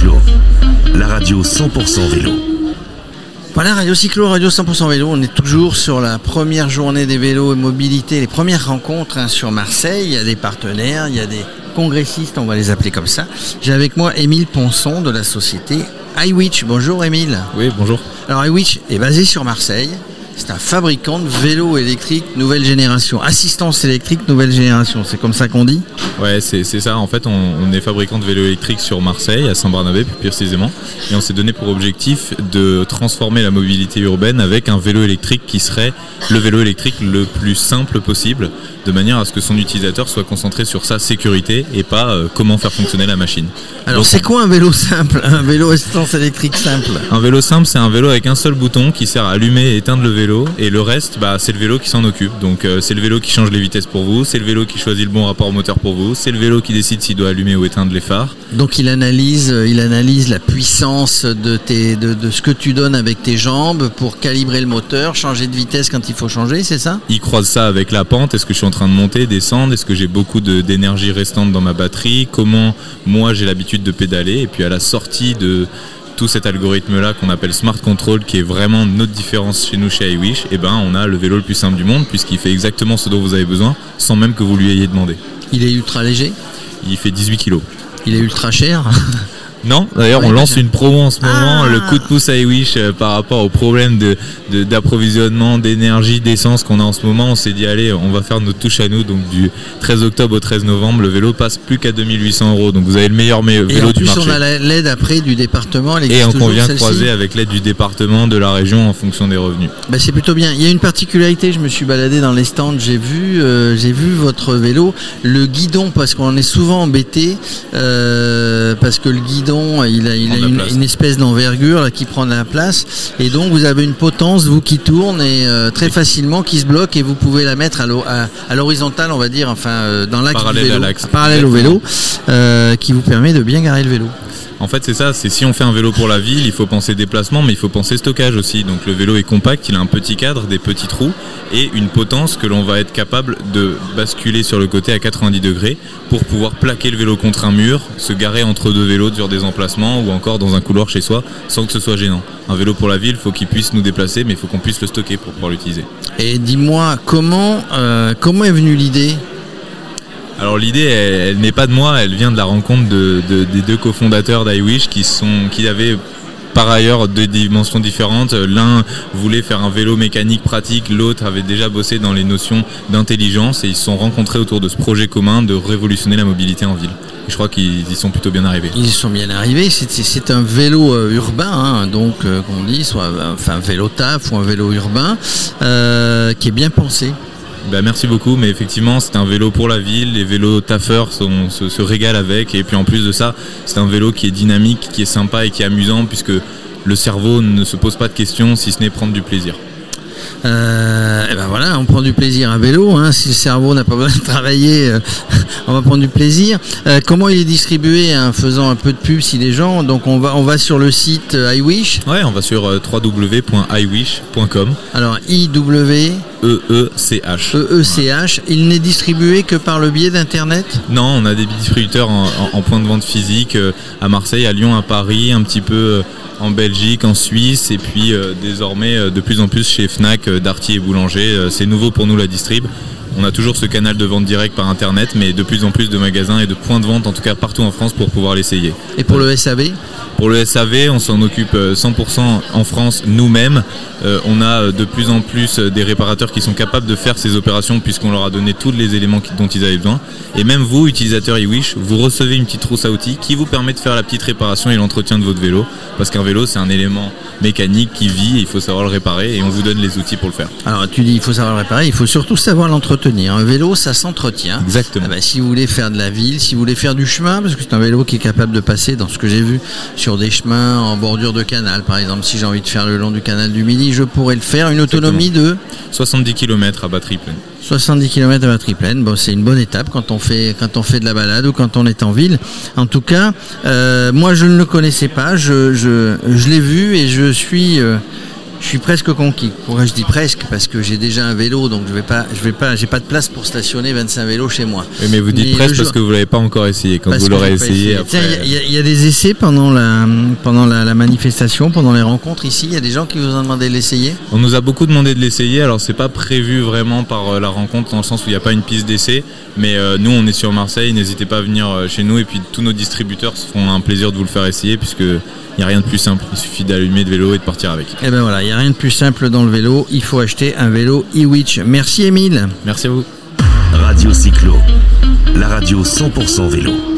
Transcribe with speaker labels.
Speaker 1: Cyclo, la radio 100% vélo.
Speaker 2: Voilà, Radio Cyclo, Radio 100% Vélo, on est toujours sur la première journée des vélos et mobilité, les premières rencontres hein, sur Marseille. Il y a des partenaires, il y a des congressistes, on va les appeler comme ça. J'ai avec moi Émile Ponson de la société iWitch. Bonjour Émile.
Speaker 3: Oui, bonjour.
Speaker 2: Alors iWitch est basé sur Marseille. C'est un fabricant de vélos électriques nouvelle génération. Assistance électrique nouvelle génération, c'est comme ça qu'on dit
Speaker 3: Ouais, c'est ça. En fait, on, est fabricant de vélos électriques sur Marseille, à Saint-Barnabé plus précisément. Et on s'est donné pour objectif de transformer la mobilité urbaine avec un vélo électrique qui serait le vélo électrique le plus simple possible, de manière à ce que son utilisateur soit concentré sur sa sécurité et pas euh, comment faire fonctionner la machine.
Speaker 2: Alors c'est quoi un vélo simple Un vélo assistance électrique simple?
Speaker 3: Un vélo simple, c'est un vélo avec un seul bouton qui sert à allumer et éteindre le vélo et le reste bah, c'est le vélo qui s'en occupe. Donc euh, c'est le vélo qui change les vitesses pour vous, c'est le vélo qui choisit le bon rapport moteur pour vous, c'est le vélo qui décide s'il doit allumer ou éteindre les phares.
Speaker 2: Donc il analyse, euh, il analyse la puissance de, tes, de, ce que tu donnes avec tes jambes pour calibrer le moteur, changer de vitesse quand il faut changer, c'est ça?
Speaker 3: Il croise ça avec la pente, est-ce que je suis en train de monter, descendre, est-ce que j'ai beaucoup d'énergie restante dans ma batterie, comment moi j'ai l'habitude de pédaler, et puis à la sortie de tout cet algorithme-là qu'on appelle Smart Control, qui est vraiment notre différence chez nous chez iWish, et eh ben on a le vélo le plus simple du monde puisqu'il fait exactement ce dont vous avez besoin sans même que vous lui ayez demandé.
Speaker 2: Il est ultra léger?
Speaker 3: Il fait 18 kg.
Speaker 2: Il est ultra cher?
Speaker 3: Non, d'ailleurs, on lance une promo en ce moment, le coup de pouce à iWish euh, par rapport au problème d'approvisionnement, de, d'énergie, d'essence qu'on a en ce moment. On s'est dit, allez, on va faire notre touche à nous. Donc, du 13 octobre au 13 novembre, le vélo passe plus qu'à 2800 euros. Donc, vous avez le meilleur vélo
Speaker 2: et en
Speaker 3: plus,
Speaker 2: on a l'aide après du département.
Speaker 3: et on vient croiser avec l'aide du département, de la région en fonction des revenus.
Speaker 2: Bah, c'est plutôt bien. Il y a une particularité, je me suis baladé dans les stands, j'ai vu, euh, j'ai vu votre vélo, le guidon, parce qu'on est souvent embêté, euh, parce que le guidon il a, une, espèce d'envergure qui prend de la place. Et donc vous avez une potence, vous qui tourne et euh, très facilement qui se bloque et vous pouvez la mettre à l'horizontale, on va dire, enfin euh, dans l'axe parallèle au vélo, euh, qui vous permet de bien garer le vélo.
Speaker 3: En fait, c'est ça. C'est si on fait un vélo pour la ville, il faut penser déplacement, mais il faut penser stockage aussi. Donc le vélo est compact, il a un petit cadre, des petits trous et une potence que l'on va être capable de basculer sur le côté à 90 degrés pour pouvoir plaquer le vélo contre un mur, se garer entre deux vélos sur des emplacements ou encore dans un couloir chez soi sans que ce soit gênant. Un vélo pour la ville, il faut qu'il puisse nous déplacer, mais il faut qu'on puisse le stocker pour pouvoir l'utiliser.
Speaker 2: Et dis-moi, comment, euh, comment est venue l'idée?
Speaker 3: Alors l'idée, elle, n'est pas de moi, elle vient de la rencontre des deux cofondateurs d'iWish qui, qui avaient par ailleurs deux dimensions différentes. L'un voulait faire un vélo mécanique pratique, l'autre avait déjà bossé dans les notions d'intelligence et ils se sont rencontrés autour de ce projet commun de révolutionner la mobilité en ville. je crois qu'ils y sont plutôt bien arrivés.
Speaker 2: Ils y sont bien arrivés. C'est un vélo euh, urbain, hein, donc euh, qu'on dit, soit enfin, un vélo taf ou un vélo urbain, euh, qui est bien pensé.
Speaker 3: Bah, merci beaucoup, mais effectivement c'est un vélo pour la ville, les vélos taffeurs se, se, régalent avec, et puis en plus de ça c'est un vélo qui est dynamique, qui est sympa et qui est amusant puisque le cerveau ne se pose pas de questions si ce n'est prendre du plaisir.
Speaker 2: Euh, et ben voilà, on prend du plaisir à vélo. Hein. Si le cerveau n'a pas besoin de travailler, euh, on va prendre du plaisir. Euh, comment il est distribué en faisant un peu de pub si les gens Donc on va on va sur le site iWish.
Speaker 3: Ouais, on va sur www.iwish.com.
Speaker 2: Alors IW
Speaker 3: EECH.
Speaker 2: EECH. Il n'est distribué que par le biais d'internet?
Speaker 3: Non, on a des distributeurs en, en, point de vente physique à Marseille, à Lyon, à Paris, un petit peu en Belgique, en Suisse et puis euh, désormais euh, de plus en plus chez Fnac, euh, Darty et Boulanger. c'est nouveau pour nous la distrib. On a toujours ce canal de vente direct par internet, mais de plus en plus de magasins et de points de vente, en tout cas partout en France, pour pouvoir l'essayer.
Speaker 2: Et pour le SAV
Speaker 3: Pour le SAV, on s'en occupe 100% en France nous-mêmes. on a de plus en plus des réparateurs qui sont capables de faire ces opérations puisqu'on leur a donné tous les éléments dont ils avaient besoin. Et même vous, utilisateurs eWish, vous recevez une petite trousse à outils qui vous permet de faire la petite réparation et l'entretien de votre vélo. Parce qu'un vélo, c'est un élément mécanique qui vit et il faut savoir le réparer et on vous donne les outils pour le faire.
Speaker 2: Alors tu dis il faut savoir le réparer, il faut surtout savoir Un vélo, ça s'entretient.
Speaker 3: Exactement.
Speaker 2: Ah bah, si vous voulez faire de la ville, si vous voulez faire du chemin, parce que c'est un vélo qui est capable de passer dans ce que j'ai vu sur des chemins en bordure de canal, par exemple, si j'ai envie de faire le long du canal du Midi, je pourrais le faire. Une autonomie de
Speaker 3: 70 km à batterie pleine.
Speaker 2: 70 km à batterie pleine, bon, c'est une bonne étape quand on, fait, quand on fait de la balade ou quand on est en ville. En tout cas, euh, moi je ne le connaissais pas, je, je, je l'ai vu et je suis euh, je suis presque conquis. Pourquoi je dis presque Parce que j'ai déjà un vélo, donc je vais pas, je vais pas, j'ai pas de place pour stationner 25 vélos chez moi.
Speaker 3: mais vous dites presque parce que vous l'avez pas encore essayé. Quand vous l'aurez essayé,
Speaker 2: il y, a des essais pendant la pendant la, manifestation, pendant les rencontres ici. Il y a des gens qui vous ont demandé de l'essayer.
Speaker 3: On nous a beaucoup demandé de l'essayer. Alors c'est pas prévu vraiment par euh, la rencontre dans le sens où il n'y a pas une piste d'essai, mais euh, nous on est sur Marseille. N'hésitez pas à venir euh, chez nous et puis tous nos distributeurs se feront un plaisir de vous le faire essayer puisque il n'y a rien de plus simple. Il suffit d'allumer le vélo et de partir avec.
Speaker 2: Et eh ben voilà, il n'y a rien de plus simple dans le vélo. Il faut acheter un vélo e-Witch. Merci Emile.
Speaker 3: Merci à vous.
Speaker 1: Radio Cyclo, la radio 100% vélo.